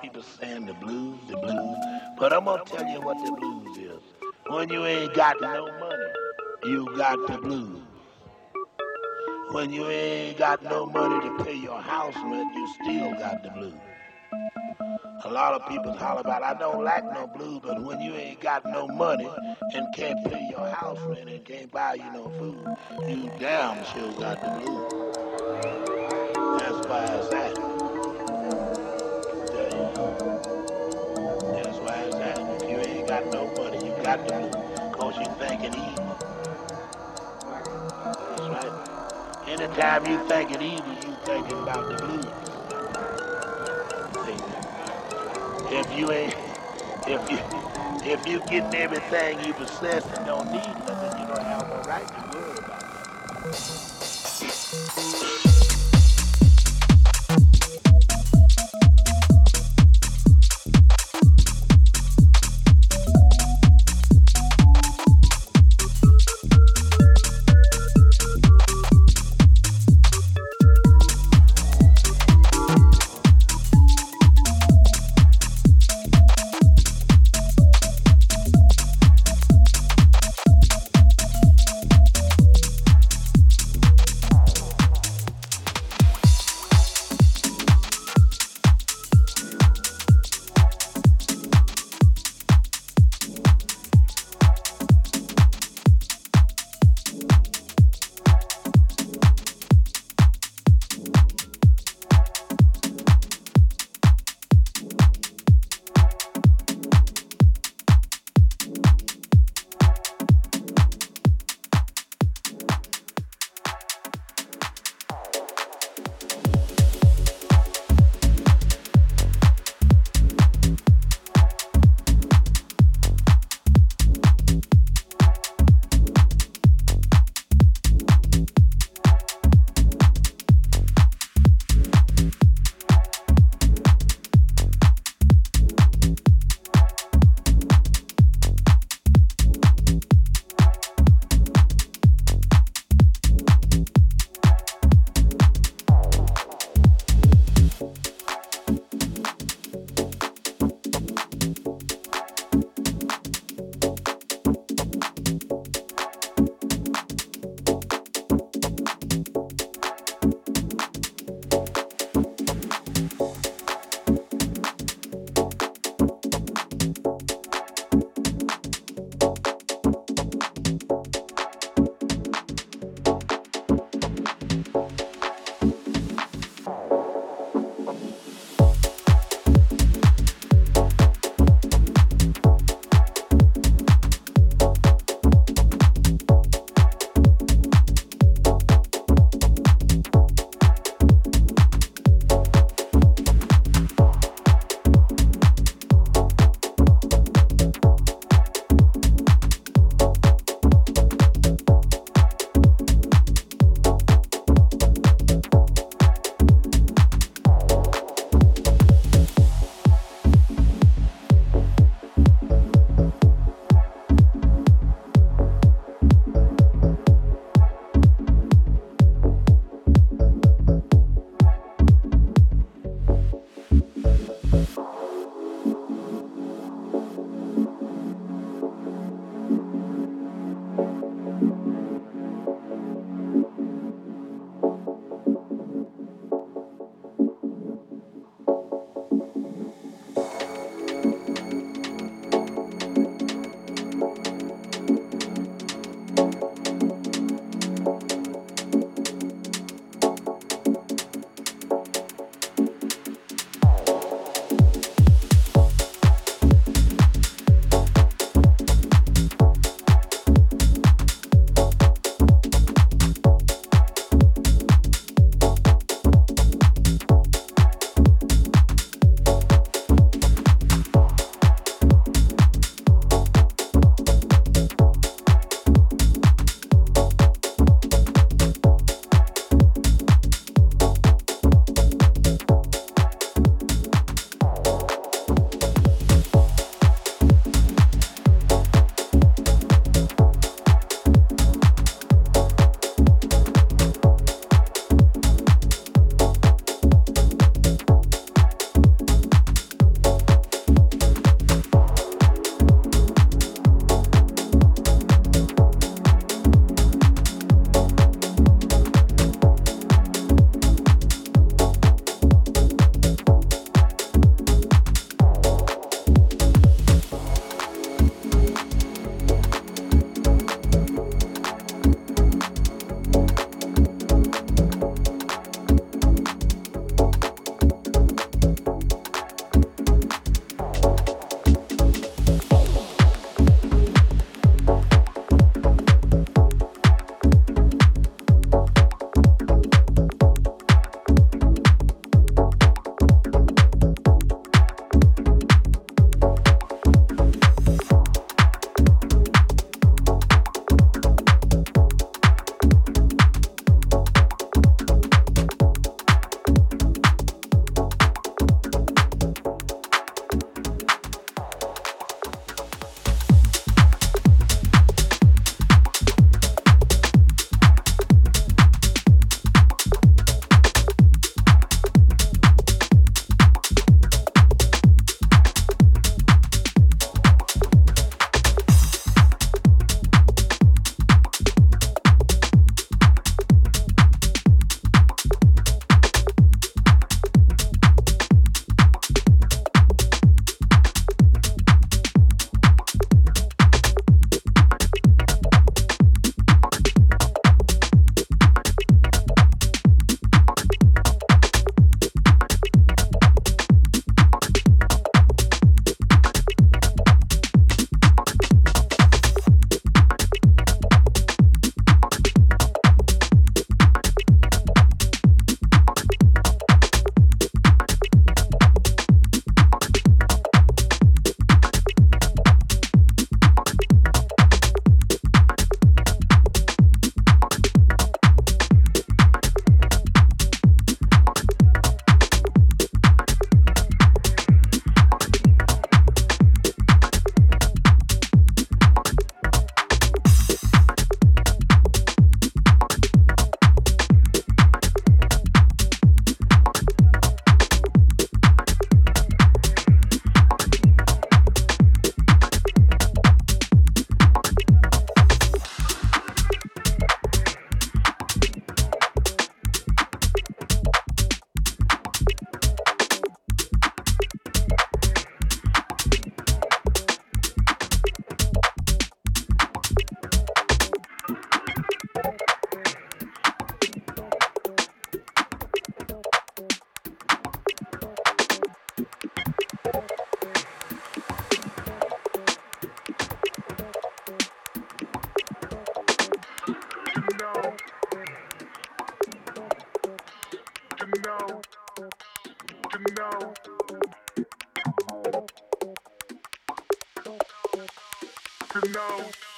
people saying the blues, the blues. But I'm gonna tell you what the blues is. When you ain't got no money, you got the blues. When you ain't got no money to pay your house rent, you still got the blues. A lot of people holler about, I don't like no blues, but when you ain't got no money and can't pay your house rent and can't buy you no food, you damn sure got the blues. That's why it's at. That's why it's at. If you ain't got no money, you got the blues. Cause you thinking evil. That's right. Anytime you thinking evil, you thinking about the blues. See? If you ain't, if you, if you getting everything you possess and don't need nothing, you don't have no right to worry about it.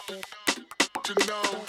to know.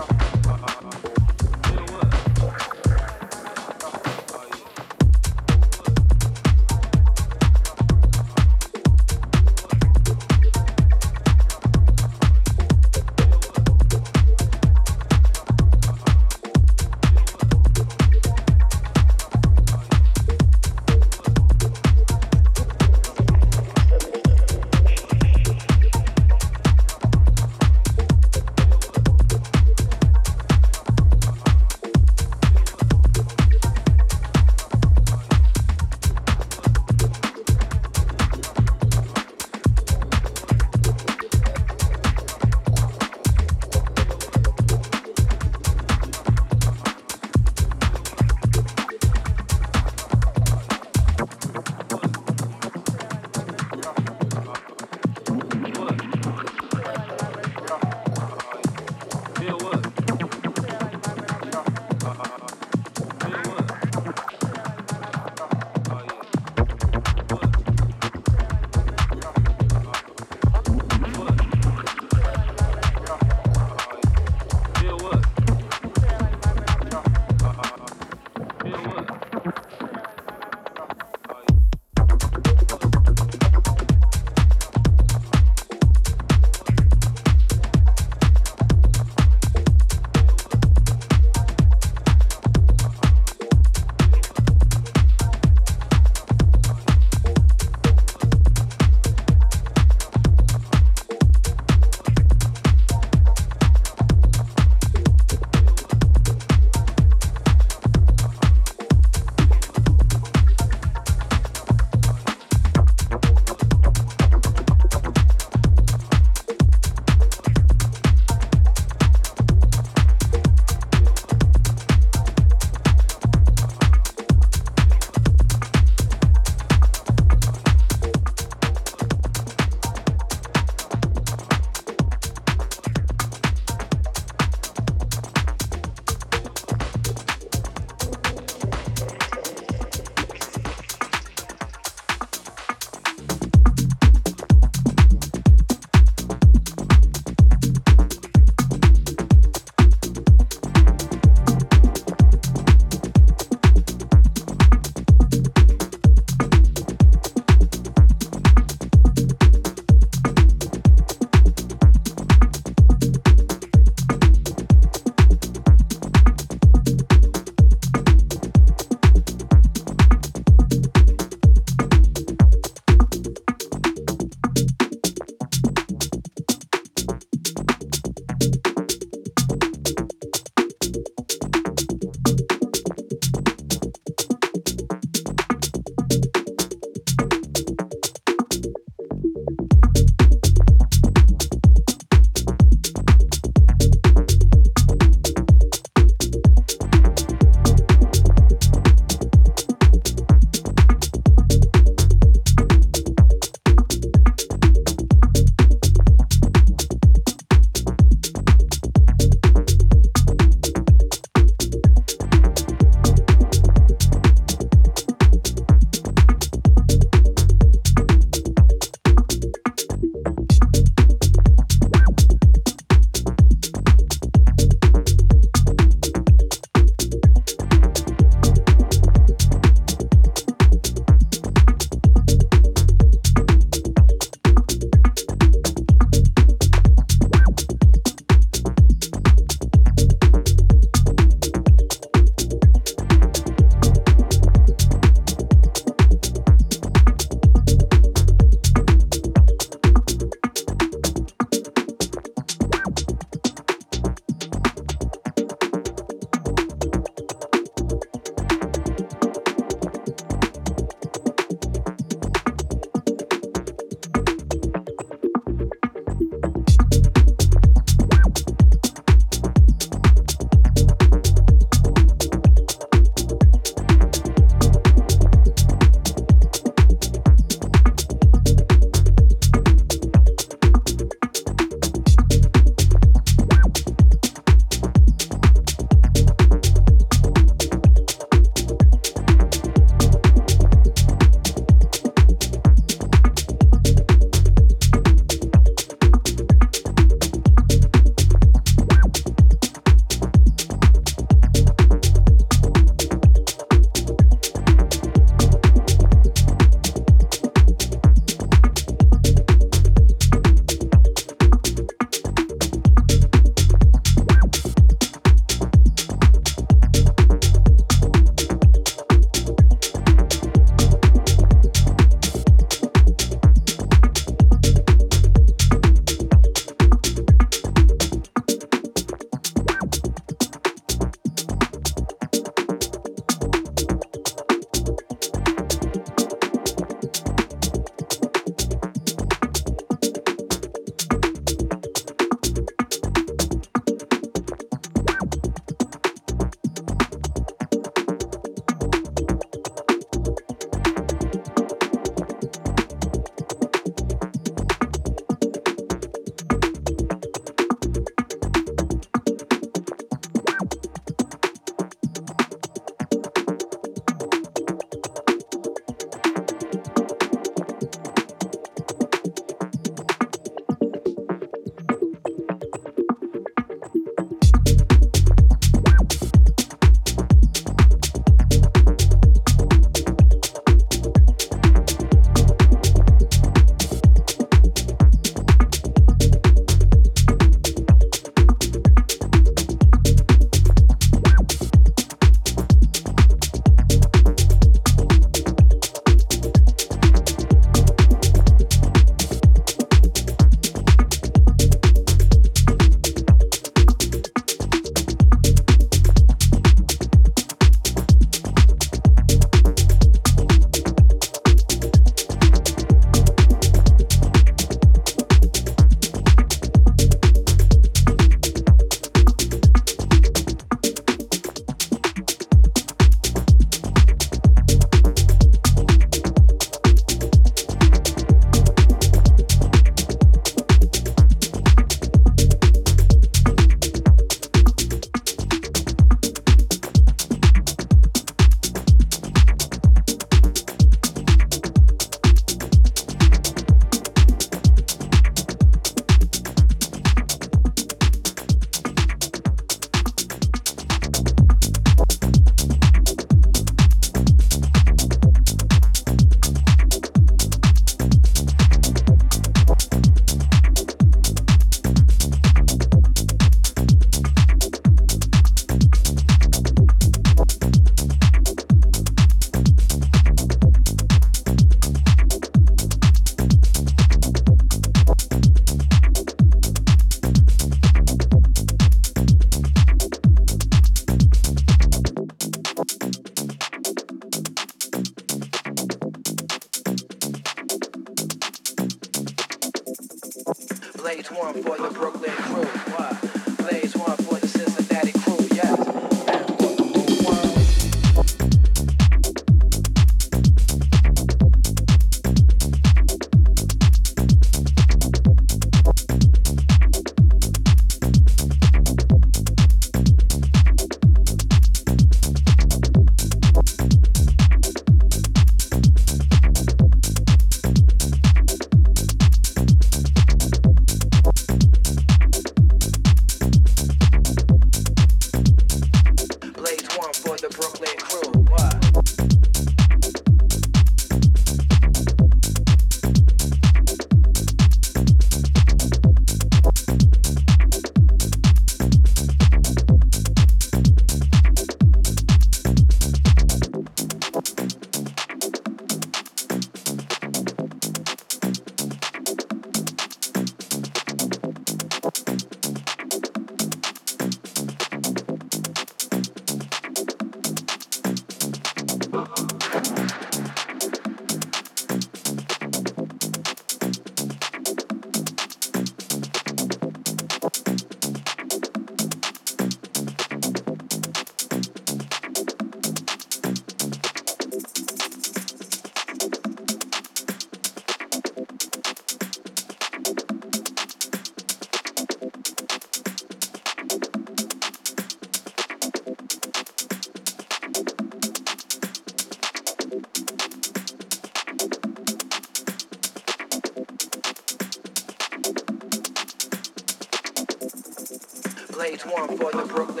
for the Brooklyn.